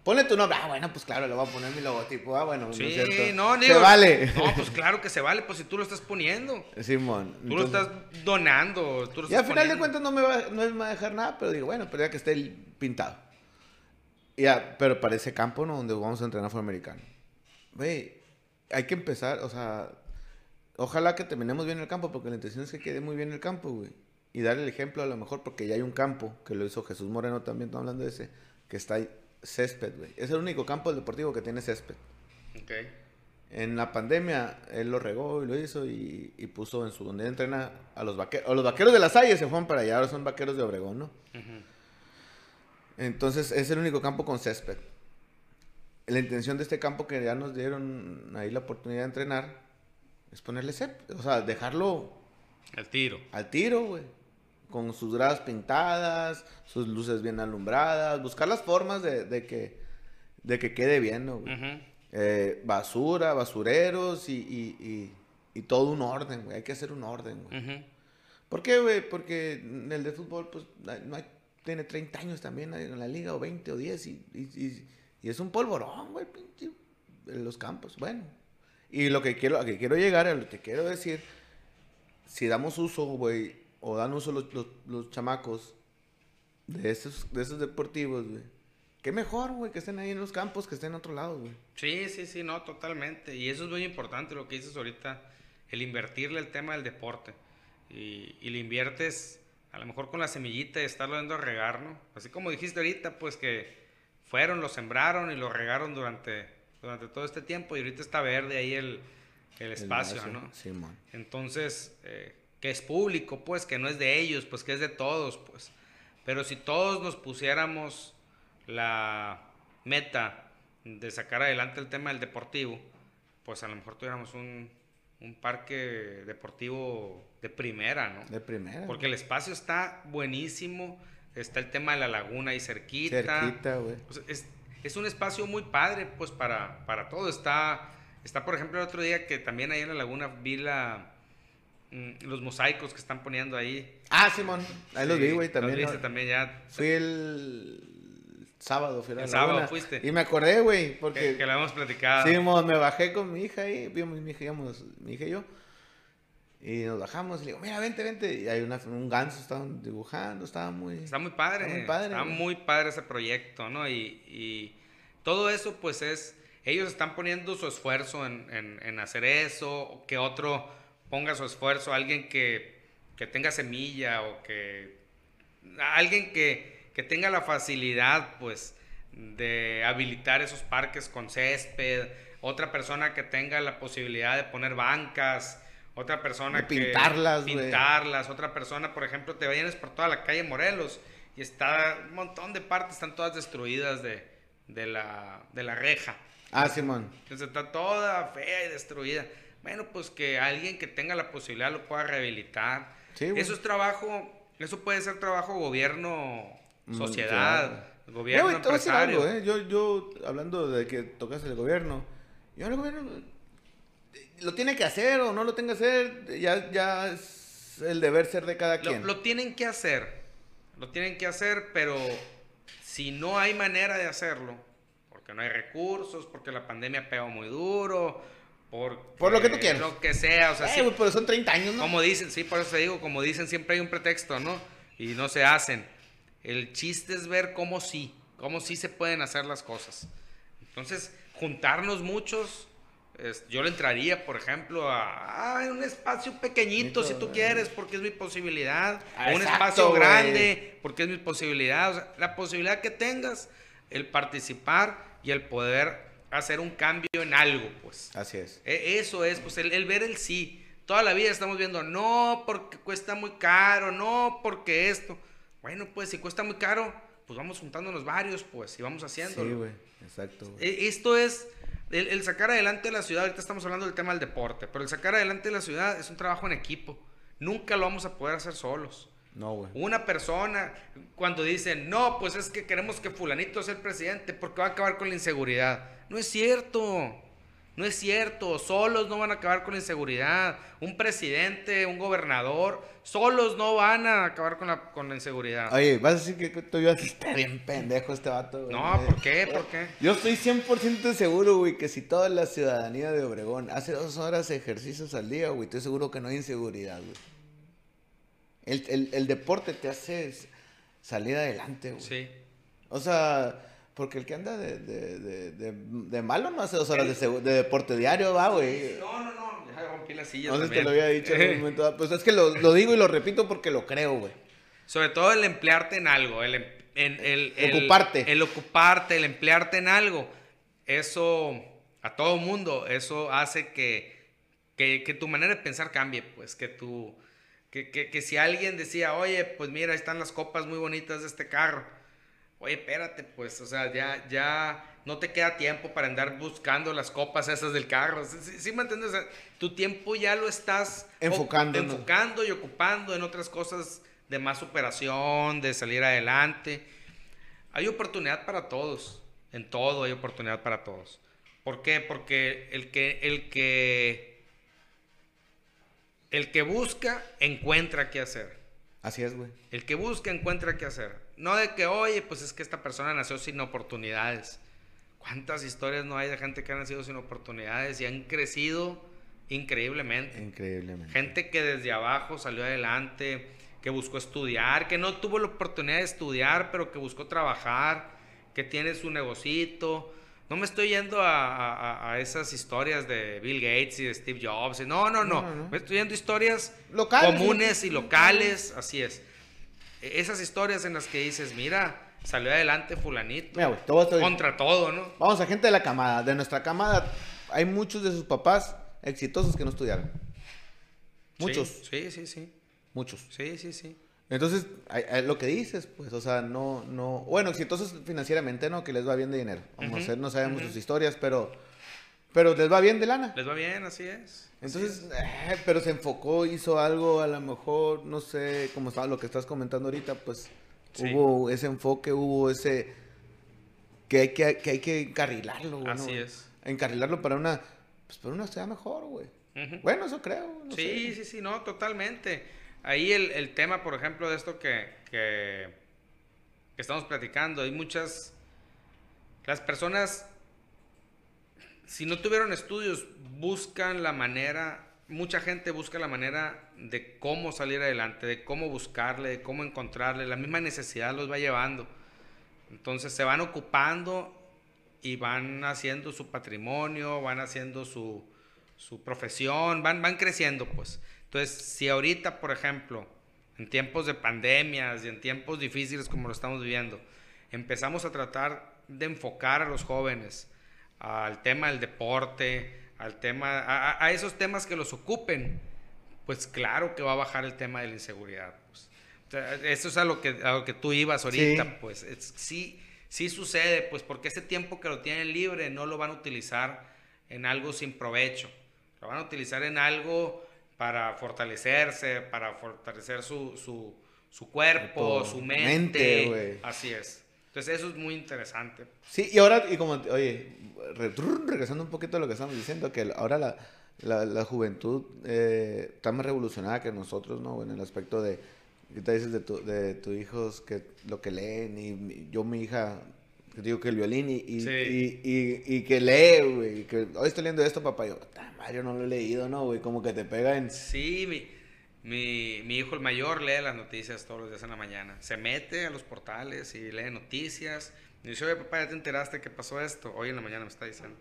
Ponle tu nombre. Ah, bueno, pues claro, le voy a poner mi logotipo. Ah, bueno, Sí, es cierto. no, Se digo... vale. No, pues claro que se vale, pues si tú lo estás poniendo. Simón. Tú lo estás donando, tú lo Y al final de cuentas no me, va, no me va a dejar nada, pero digo, bueno, pero ya que esté pintado. Ya, pero parece campo, ¿no? Donde vamos a entrenar fue americano. Güey, hay que empezar, o sea, ojalá que terminemos bien el campo, porque la intención es que quede muy bien el campo, güey. Y darle el ejemplo a lo mejor, porque ya hay un campo, que lo hizo Jesús Moreno también, estamos hablando de ese, que está ahí, césped, güey. Es el único campo deportivo que tiene césped. Ok. En la pandemia, él lo regó y lo hizo y, y puso en su donde él entrena a los vaqueros. A los vaqueros de la Salle se fueron para allá, ahora son vaqueros de Obregón, ¿no? Entonces es el único campo con césped. La intención de este campo que ya nos dieron ahí la oportunidad de entrenar es ponerle césped, o sea, dejarlo El tiro. al tiro, güey. Con sus gradas pintadas, sus luces bien alumbradas, buscar las formas de, de que, de que quede bien, ¿no, güey? Eh, basura, basureros y, y, y- y todo un orden, güey. Hay que hacer un orden, güey. Ujú. ¿Por qué, güey? Porque en el de fútbol, pues, no hay- tiene 30 años también en la liga, o 20 o 10, y, es un polvorón, güey, en los campos. Bueno, y lo que quiero, a que quiero llegar, a lo que quiero decir, si damos uso, güey, o dan uso los, los, los chamacos de esos, de esos deportivos, güey, qué mejor, güey, que estén ahí en los campos, que estén en otro lado, güey. Sí, sí, sí, no, totalmente. Y eso es muy importante lo que dices ahorita, el invertirle el tema del deporte. Y, y le inviertes a lo mejor con la semillita y estarlo dando a regar, ¿no? Así como dijiste ahorita, pues que fueron, lo sembraron y lo regaron durante, durante todo este tiempo y ahorita está verde ahí el, el espacio, El ¿no? Simón. Entonces, eh, que es público, pues, que no es de ellos, pues que es de todos, pues. Pero si todos nos pusiéramos la meta de sacar adelante el tema del deportivo, pues a lo mejor tuviéramos un, un parque deportivo de primera, ¿no? De primera. Porque el espacio está buenísimo, está el tema de la laguna ahí cerquita. Cerquita, güey. O sea, es, es un espacio muy padre, pues, para, para todo. Está, está, por ejemplo, el otro día que también ahí en la laguna vi la, los mosaicos que están poniendo ahí. Ah, Simón. Ahí los Sí, vi, güey, también. Los viste ¿no? también ya. Fui el sábado, fui a la El sábado laguna. fuiste. Y me acordé, güey, Que, porque... que lo hemos platicado. Simón, me bajé con mi hija ahí, vimos mi hija, íbamos, mi hija y yo. Y nos bajamos y le digo, mira, vente, vente. Y hay una, un ganso, estaban dibujando, estaba muy... Está muy padre. Está muy padre, Está muy padre ese proyecto, ¿no? Y, y todo eso, pues es. Ellos están poniendo su esfuerzo en, en- en hacer eso, que otro ponga su esfuerzo, alguien que, que tenga semilla o que. Alguien que, que tenga la facilidad, pues, de habilitar esos parques con césped, otra persona que tenga la posibilidad de poner bancas, otra persona De que pintarlas, güey. pintarlas, otra persona, por ejemplo, te vienes por toda la calle Morelos y está un montón de partes, están todas destruidas de, de, la, de la reja. Ah, Simón. Entonces está toda fea y destruida. Bueno, pues que alguien que tenga la posibilidad lo pueda rehabilitar. Sí, eso es trabajo, eso puede ser trabajo gobierno, Mm, sociedad, gobierno, decir empresario. algo, ¿eh? Yo, yo, hablando de que tocas el gobierno, yo el gobierno eh, lo tiene que hacer o no lo tenga que hacer, ya, ya es el deber ser de cada Lo, quien. lo tienen que hacer, lo tienen que hacer, pero si no hay manera de hacerlo, porque no hay recursos, porque la pandemia pegó muy duro, por, Por lo que tú quieras. Lo que sea, o sea, Eh, sí, pero son 30 años, ¿no? como dicen, sí, por eso te digo, como dicen, siempre hay un pretexto, ¿no? Y no se hacen. El chiste es ver cómo sí, cómo sí se pueden hacer las cosas. Entonces, juntarnos muchos, yo le entraría, por ejemplo, a, a un espacio pequeñito, si tú quieres, porque es mi posibilidad, Ah, o un exacto, espacio güey. grande, porque es mi posibilidad. O sea, la posibilidad que tengas, el participar y el poder hacer un cambio en algo, pues. Así es. E- Eso es, pues el, el ver el sí. Toda la vida estamos viendo, no, porque cuesta muy caro, no, porque esto. Bueno, pues si cuesta muy caro, pues vamos juntándonos varios, pues, y vamos haciéndolo. Sí, güey, exacto. E- Esto es, el, el sacar adelante la ciudad, ahorita estamos hablando del tema del deporte, pero el sacar adelante la ciudad es un trabajo en equipo. Nunca lo vamos a poder hacer solos. No, güey. Una persona, cuando dicen, no, pues es que queremos que fulanito sea el presidente porque va a acabar con la inseguridad. No es cierto. No es cierto. Solos no van a acabar con la inseguridad. Un presidente, un gobernador, solos no van a acabar con la, con la inseguridad. Oye, vas a decir que tú ibas a estar bien pendejo este vato, güey. no, ¿por qué? ¿Por qué? Yo estoy 100% seguro, güey, que si toda la ciudadanía de Obregón hace dos horas ejercicios al día, güey, estoy seguro que no hay inseguridad, güey. El, el- el deporte te hace salir adelante, güey. Sí. O sea, porque el que anda de, de, de, de, de malo no hace dos horas de, segu- de deporte diario, va, güey. No, no, no. Ya rompí la silla. No sé si te lo había dicho en un momento dado. Pues es que lo, lo digo y lo repito porque lo creo, güey. Sobre todo el emplearte en algo, el, em- en- el, el- Ocuparte. El ocuparte, el emplearte en algo. Eso, a todo mundo, eso hace que, que, que tu manera de pensar cambie, pues, que tú, que, que, que si alguien decía, oye, pues mira, ahí están las copas muy bonitas de este carro. Oye, espérate, pues, o sea, ya, ya no te queda tiempo para andar buscando las copas esas del carro. ¿Sí, sí- sí me entiendes? O sea, tu tiempo ya lo estás Enfocando, enfocando y ocupando en otras cosas de más superación, de salir adelante. Hay oportunidad para todos, en todo hay oportunidad para todos. ¿Por qué? Porque el que, el que, el que busca, encuentra qué hacer. Así es, güey. El que busca encuentra qué hacer. No de que, oye, pues es que esta persona nació sin oportunidades. ¿Cuántas historias no hay de gente que ha nacido sin oportunidades y han crecido increíblemente? Increíblemente. Gente que desde abajo salió adelante, que buscó estudiar, que no tuvo la oportunidad de estudiar, pero que buscó trabajar, que tiene su negocito. No me estoy yendo a, a- a- a esas historias de Bill Gates y de Steve Jobs. No, no, no. No, no. Me estoy yendo a historias Locales, comunes y locales. Así es. E- Esas historias en las que dices, mira, salió adelante fulanito. Mira, Contra todo, ¿no? Vamos a gente de la camada. De nuestra camada, hay muchos de sus papás exitosos que no estudiaron. Muchos, Sí, sí, sí. muchos. Sí, sí, sí. Entonces, lo que dices, pues, o sea, no, no, bueno, exitosos financieramente, ¿no? Que les va bien de dinero. Vamos a no sabemos sus historias, pero, pero les va bien de lana. Les va bien, así es. Entonces, eh, pero se enfocó, hizo algo, a lo mejor, no sé, como estaba lo que estás comentando ahorita, pues, hubo ese enfoque, hubo ese, que hay que, que hay que encarrilarlo, güey. Así es. Encarrilarlo para una, pues, para una ciudad mejor, güey. Bueno, eso creo. sí, sí, sí, no, totalmente. Ahí el, el, tema, por ejemplo, de esto que, que, estamos platicando, hay muchas, las personas, si no tuvieron estudios, buscan la manera, mucha gente busca la manera de cómo salir adelante, de cómo buscarle, de cómo encontrarle, la misma necesidad los va llevando. Entonces se van ocupando y van haciendo su patrimonio, van haciendo su, su profesión, van, van creciendo, pues. Entonces, si ahorita, por ejemplo, en tiempos de pandemias y en tiempos difíciles como lo estamos viviendo, empezamos a tratar de enfocar a los jóvenes al tema del deporte, al tema, a, esos temas que los ocupen, pues claro que va a bajar el tema de la inseguridad. Pues. eso es a lo que, a lo que tú ibas ahorita, pues sí, sí sucede, pues porque ese tiempo que lo tienen libre no lo van a utilizar en algo sin provecho lo van a utilizar en algo para fortalecerse, para fortalecer su, su, su cuerpo, su mente. Así es. Entonces eso es muy interesante. Sí, y ahora, y como, oye, regresando un poquito a lo que estamos diciendo, que ahora la, la, la juventud eh, está más revolucionada que nosotros, ¿no? En el aspecto de, ¿qué te dices de, tu, de tus hijos, que lo que leen? Y yo, mi hija, digo que el violín y, y, y, que lee, güey. Que hoy estoy leyendo esto, papá. yo, Mario, no lo he leído, ¿no, güey? Como que te pega en. Sí, mi, mi, mi, hijo el mayor lee las noticias todos los días en la mañana. Se mete a los portales y lee noticias. Y dice, oye, papá, ¿ya te enteraste que pasó esto? Hoy en la mañana me está diciendo.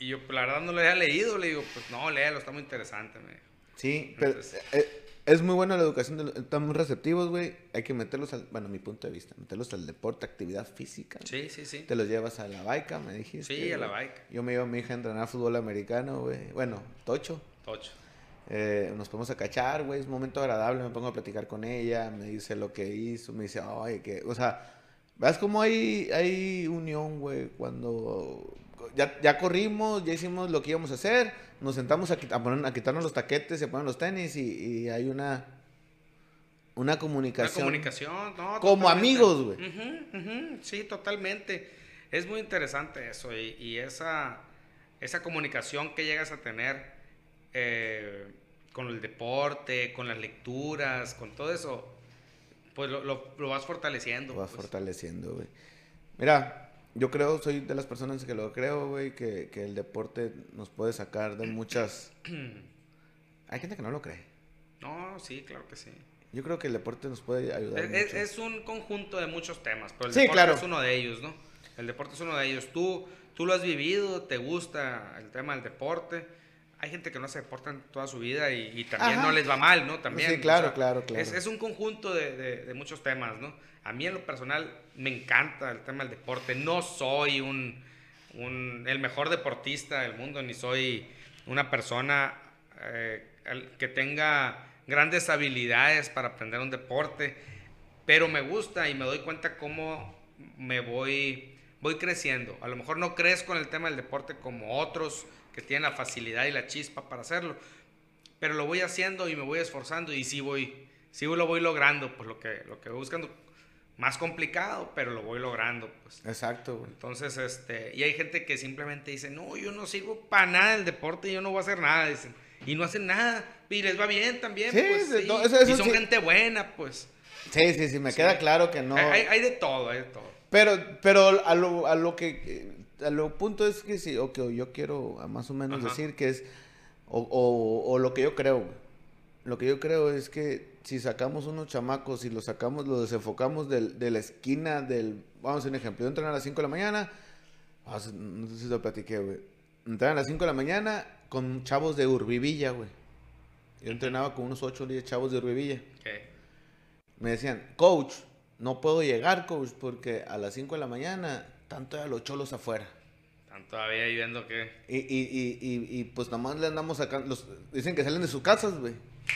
Y yo, la verdad, no lo había leído. Le digo, pues no, léelo, está muy interesante, me Sí, pero. Eh, es muy buena la educación, están muy receptivos, güey. Hay que meterlos al, bueno, mi punto de vista, meterlos al deporte, actividad física. Sí, sí, sí. Te los llevas a la baica, me dijiste. Sí, a la baica. Yo me llevo a mi hija a entrenar fútbol americano, güey. Bueno, tocho. Tocho. Eh, nos podemos a cachar, güey, es un momento agradable, me pongo a platicar con ella, me dice lo que hizo, me dice, ay, que, o sea, ¿ves cómo hay, hay unión, güey? Cuando ya, ya corrimos, ya hicimos lo que íbamos a hacer, nos sentamos a, a, a quitarnos los taquetes, se ponen los tenis y, hay una una comunicación. Una comunicación, no. Como amigos, güey. Sí, totalmente. Es muy interesante eso y, esa, esa comunicación que llegas a tener eh, con el deporte, con las lecturas, con todo eso, pues lo, lo, vas fortaleciendo. Lo vas pues. fortaleciendo, güey. Mira, yo creo, soy de las personas que lo creo, güey, que, el deporte nos puede sacar de muchas... Hay gente que no lo cree. No, sí, claro que sí. Yo creo que el deporte nos puede ayudar. Es, es un conjunto de muchos temas, pero el deporte es uno de ellos, ¿no? El deporte es uno de ellos. Tú, tú lo has vivido, te gusta el tema del deporte. Hay gente que no se deporta en toda su vida y, también no les va mal, ¿no? También. Sí, claro, claro, claro. Es, es un conjunto de, de, muchos temas, ¿no? A mí en lo personal me encanta el tema del deporte. No soy un, el mejor deportista del mundo, ni soy una persona eh, que tenga grandes habilidades para aprender un deporte, pero me gusta y me doy cuenta cómo me voy, voy creciendo. A lo mejor no crezco en el tema del deporte como otros que tienen la facilidad y la chispa para hacerlo, pero lo voy haciendo y me voy esforzando y sí voy, sí lo voy logrando, pues lo que, lo que voy buscando más complicado, pero lo voy logrando, pues. Exacto, Entonces, este, y hay gente que simplemente dice, no, yo no sigo para nada el deporte, yo no voy a hacer nada, dicen, y no hacen nada, y les va bien también, sí, pues, y son gente buena, pues. Sí, sí, sí, me queda claro que no. Hay, de todo, hay de todo. Pero, pero a lo, a lo que, a lo punto es que sí, o que yo quiero más o menos decir que es, o, o, o lo que yo creo, lo que yo creo es que si sacamos unos chamacos y los sacamos, los desenfocamos de la esquina del, vamos a hacer un ejemplo, yo entrenar a las 5 de la mañana, no sé si lo platiqué, güey, entrenar a las 5 de la mañana con chavos de Urbivilla, güey. Yo entrenaba con unos 8 o 10 chavos de Urbivilla. Me decían, coach, no puedo llegar, coach, porque a las 5 de la mañana están todavía los cholos afuera. Están todavía viendo que... Y, y, y, y, pues nomás le andamos sacando, los, dicen que salen de sus casas, güey,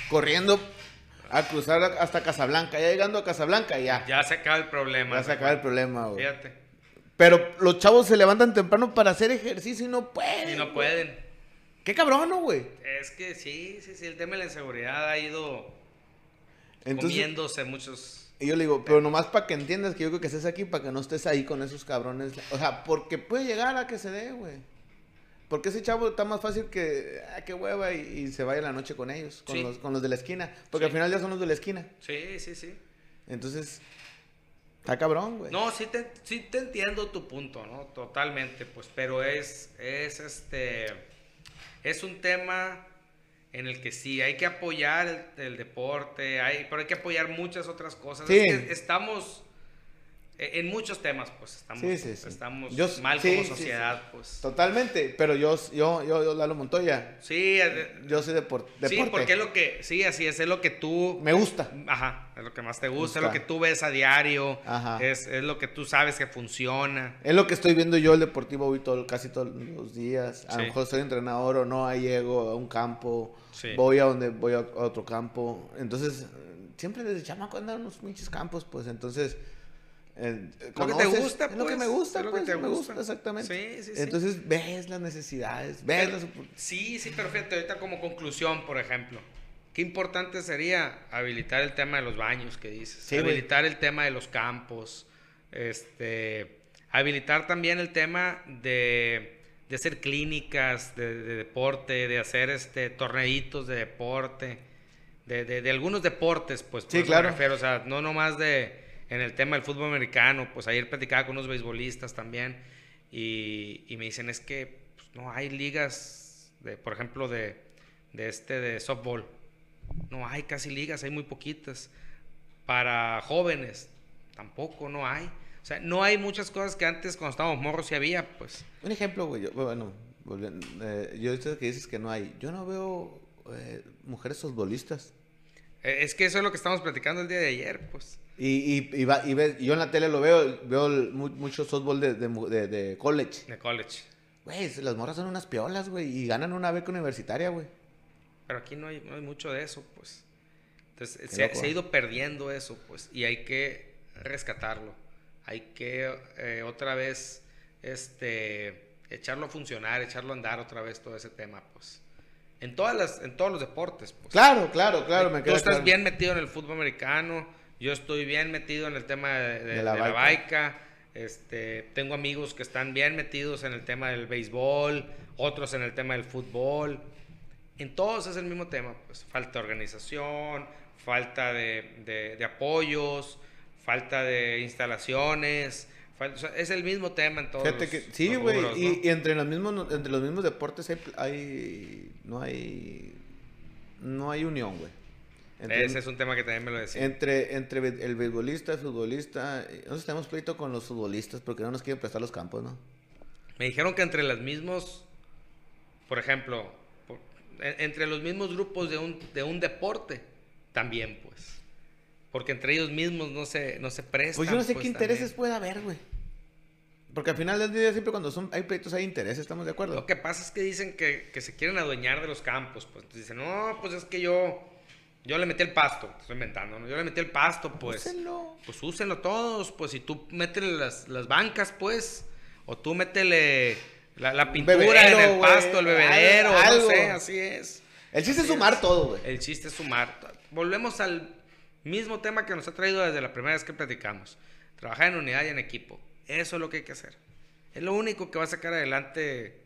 corriendo a cruzar hasta Casablanca. Ya llegando a Casablanca, ya. Ya se acaba el problema. Ya se acaba el problema, güey. Fíjate. Pero los chavos se levantan temprano para hacer ejercicio y no pueden. Y no güey. pueden. Qué cabrón, ¿no, güey? Es que sí, sí, sí, el tema de la inseguridad ha ido Entonces, comiéndose muchos. Y yo le digo, pero nomás para que entiendas que yo creo que estés aquí, para que no estés ahí con esos cabrones. O sea, porque puede llegar a que se dé, güey. Porque ese chavo está más fácil que, ah, qué hueva, y, y se vaya la noche con ellos, con, Sí. los, con los de la esquina. Porque Sí. al final ya son los de la esquina. Sí, sí, sí. Entonces, está cabrón, güey. No, sí te, sí te entiendo tu punto, ¿no? Totalmente, pues, pero es, es este, es un tema en el que sí, hay que apoyar el, el deporte, hay, pero hay que apoyar muchas otras cosas. Sí. Es que estamos, en muchos temas, pues, estamos, Sí, sí, sí. estamos Yo- mal como sociedad, pues. Totalmente, pero yo, yo, yo, yo Lalo Montoya, Sí, eh, yo soy depor- deporte. sí, porque es lo que, sí, así es, es lo que tú Me gusta. Ajá, es lo que más te gusta, Gusta. es lo que tú ves a diario, Ajá. es, es lo que tú sabes que funciona. Es lo que estoy viendo yo el deportivo hoy todo, casi todos los días. A lo mejor soy entrenador o no, ahí llego a un campo, voy a donde voy a, a otro campo. Entonces, eh, siempre desde chamaco andan unos pinches campos, pues entonces... eh, Lo que te gusta, es lo que pues, me gusta, es lo que pues, te me gusta. gusta, exactamente. Sí, sí, sí. Entonces ves las necesidades, ves Pero- las Sí, sí, perfecto. Ahorita como conclusión, por ejemplo, qué importante sería habilitar el tema de los baños que dices, güey. habilitar el tema de los campos, este, habilitar también el tema de, de hacer clínicas de, de deporte, de hacer este torneitos de deporte, de, de- algunos deportes, pues, por Sí, eso me claro. refiero, o sea, no nomás de en el tema del fútbol americano, pues ayer platicaba con unos beisbolistas también y, y me dicen es que pues, no hay ligas, de, por ejemplo, de, de este de softball. No hay casi ligas, hay muy poquitas. Para jóvenes, tampoco, no hay. O sea, no hay muchas cosas que antes cuando estábamos morros sí había, pues. Un ejemplo, güey, bueno, volviendo, eh, yo ahorita que dices que no hay, yo no veo eh, mujeres futbolistas. Eh, Es que eso es lo que estamos platicando el día de ayer, pues. Y, y, y, va- y ves- yo en la tele lo veo, veo mucho softball de, de, mu- de- de college. De college. Güey, las morras son unas piolas, güey, y ganan una beca universitaria, güey. Pero aquí no hay, no hay mucho de eso, pues. Entonces, se, loco. se ha ido perdiendo eso, pues. Y hay que rescatarlo. Hay que eh, otra vez este, echarlo a funcionar, echarlo a andar otra vez todo ese tema, pues. En, todas las, en todos los deportes, pues. Claro, claro, claro, me Tú estás claro. bien metido en el fútbol americano, yo estoy bien metido en el tema de, de- De la de la baica. Este, tengo amigos que están bien metidos en el tema del béisbol, otros en el tema del fútbol. En todos es el mismo tema, pues falta de organización, falta de, de- apoyos, falta de instalaciones, fal- o sea, es el mismo tema en todos Fíjate los- que, sí, güey, y entre los mismos, entre los mismos deportes hay, hay no hay, no hay unión, güey. Entre, Ese es un tema que también me lo decía. entre, entre el beisbolista, el futbolista, eh, nosotros tenemos pleito con los futbolistas porque no nos quieren prestar los campos, ¿no? Me dijeron que entre los mismos, por ejemplo, por- en- entre los mismos grupos de un, de un deporte, también, pues. Porque entre ellos mismos no se, no se prestan. Pues yo no sé pues, qué intereses también. puede haber, güey. Porque al final del día siempre cuando son, hay pleitos hay intereses, ¿estamos de acuerdo? Lo que pasa es que dicen que, que se quieren adueñar de los campos. Pues Entonces dicen, no, pues es que yo, yo le metí el pasto. Estoy inventando, ¿no? Yo le metí el pasto, pues. Úsenlo. Pues úsenlo todos, pues si tú métele las, las bancas, pues, o tú métele la, la pintura bebedero, en el pasto, el bebedero, algo, no sé, así es. El chiste es sumar es. todo, güey. El chiste es sumar. Volvemos al mismo tema que nos ha traído desde la primera vez que platicamos. Trabajar en unidad y en equipo. Eso es lo que hay que hacer. Es lo único que va a sacar adelante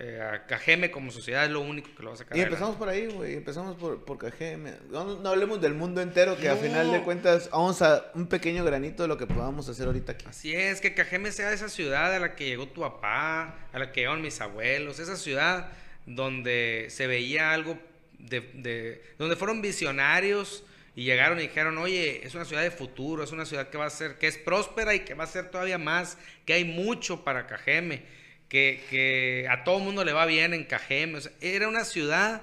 eh, a Cajeme como sociedad, es lo único que lo va a sacar Y adelante. empezamos por ahí, güey. Empezamos por, por KGM. No, no hablemos del mundo entero, que a No. final de cuentas vamos a un pequeño granito de lo que podamos hacer ahorita aquí. Así es, que Cajeme sea esa ciudad a la que llegó tu papá, a la que llegaron mis abuelos, esa ciudad donde se veía algo de, de- donde fueron visionarios y llegaron y dijeron, oye, es una ciudad de futuro, es una ciudad que va a ser, que es próspera y que va a ser todavía más, que hay mucho para Cajeme, que, que a todo mundo le va bien en Cajeme. O sea, era una ciudad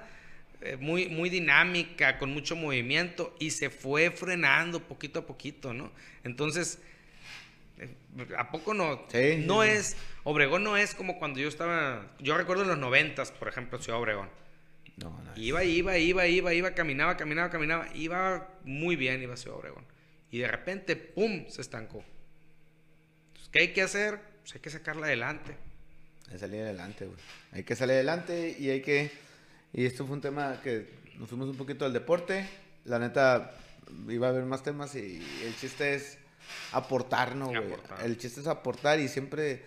eh, muy, muy dinámica, con mucho movimiento y se fue frenando poquito a poquito, ¿no? Entonces, eh, ¿a poco no? Sí, no es, Obregón no es como cuando yo estaba, yo recuerdo en los noventas, por ejemplo, Ciudad Obregón. No, Iba, iba, iba, iba, iba, caminaba, caminaba, caminaba. Iba muy bien, iba a Ciudad Obregón. Y de repente, ¡pum! se estancó. Entonces, ¿Qué hay que hacer? Pues hay que sacarla adelante. Hay que salir adelante, güey. Hay que salir adelante y hay que... Y esto fue un tema que nos fuimos un poquito al deporte. La neta, iba a haber más temas y el chiste es aportar, ¿no, güey? Aportar. El chiste es aportar y siempre,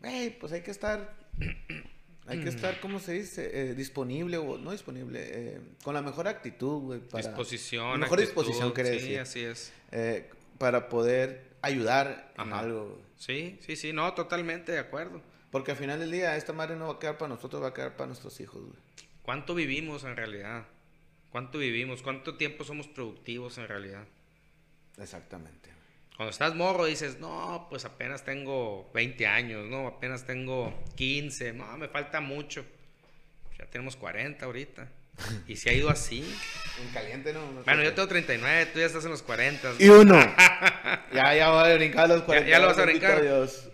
güey, pues hay que estar... Hay que estar, ¿cómo se dice? Eh, disponible o no disponible, eh, con la mejor actitud, güey. para- disposición. Mejor actitud, disposición, quería Sí, decir. así es. eh, para poder ayudar en Ajá. algo, güey. Sí, sí, sí, no, totalmente de acuerdo. Porque al final del día, esta madre no va a quedar para nosotros, va a quedar para nuestros hijos, güey. ¿Cuánto vivimos en realidad? ¿Cuánto vivimos? ¿Cuánto tiempo somos productivos en realidad? Exactamente. Cuando estás morro dices, no, pues apenas tengo 20 años, no, apenas tengo 15, no, me falta mucho. Ya tenemos 40 ahorita. Y se ha ido así. En caliente, ¿no? No Bueno, yo tengo 39, tú ya estás en los 40. Y uno. ya, ya voy a brincar los 40. ya lo vas a brincar. Dios.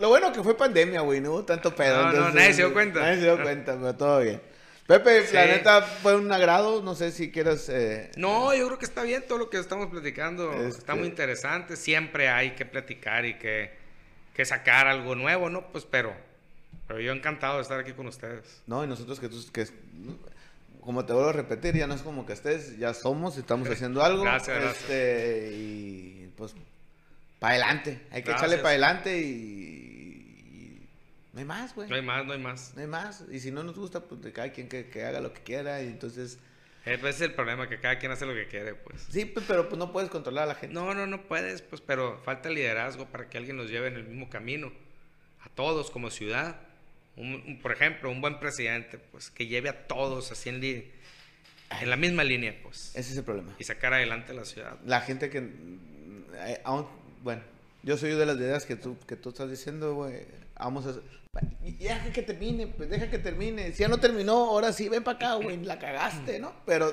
Lo bueno que fue pandemia, güey, no hubo tanto pedo. No, no, nadie se dio cuenta. Nadie se dio cuenta, pero todo bien. Pepe, la Sí. neta fue un agrado. No sé si quieras. eh, No, yo creo que está bien todo lo que estamos platicando. Este- Está muy interesante. Siempre hay que platicar y que, que sacar algo nuevo, ¿no? Pues, pero, pero yo encantado de estar aquí con ustedes. No, y nosotros que tú. Que, como te vuelvo a repetir, ya no es como que estés, ya somos y estamos haciendo algo. Gracias, gracias. Este, y pues, para adelante. Hay que Gracias. echarle para adelante y No hay más, güey. No hay más, no hay más. No hay más. Y si no nos gusta, pues de cada quien que, que haga lo que quiera. Y entonces, Eh, pues, Ese es el problema, que cada quien hace lo que quiere, pues. sí, pues, pero pues no puedes controlar a la gente. No, no, no puedes, pues, pero falta liderazgo para que alguien nos lleve en el mismo camino. A todos como ciudad. Un- un- por ejemplo, un buen presidente, pues, que lleve a todos así en, li- en la misma línea, pues. Ese es el problema. Y sacar adelante la ciudad. La gente que... eh, aún- bueno, yo soy de las ideas que tú, que tú estás diciendo, güey. Vamos a... y- Deja que termine, pues deja que termine. Si ya no terminó, ahora sí, ven para acá, güey. La cagaste, ¿no? Pero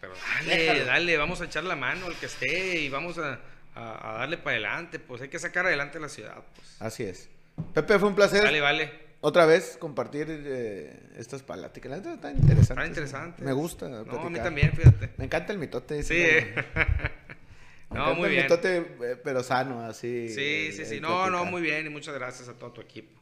Pero dale, Déjalo. dale, vamos a echar la mano al que esté y vamos a, a- a darle para adelante, pues hay que sacar adelante la ciudad, pues. así es. Pepe, fue un placer. Vale, vale. Otra vez compartir eh, estas pláticas. La está interesante. Está interesante. Me gusta. No, a mí platicar. también, fíjate. Me encanta el mitote. Sí, eh. Me No, muy el bien. mitote, eh, pero sano, así. Sí, sí, sí. el No, no, platicar. muy bien y muchas gracias a todo tu equipo.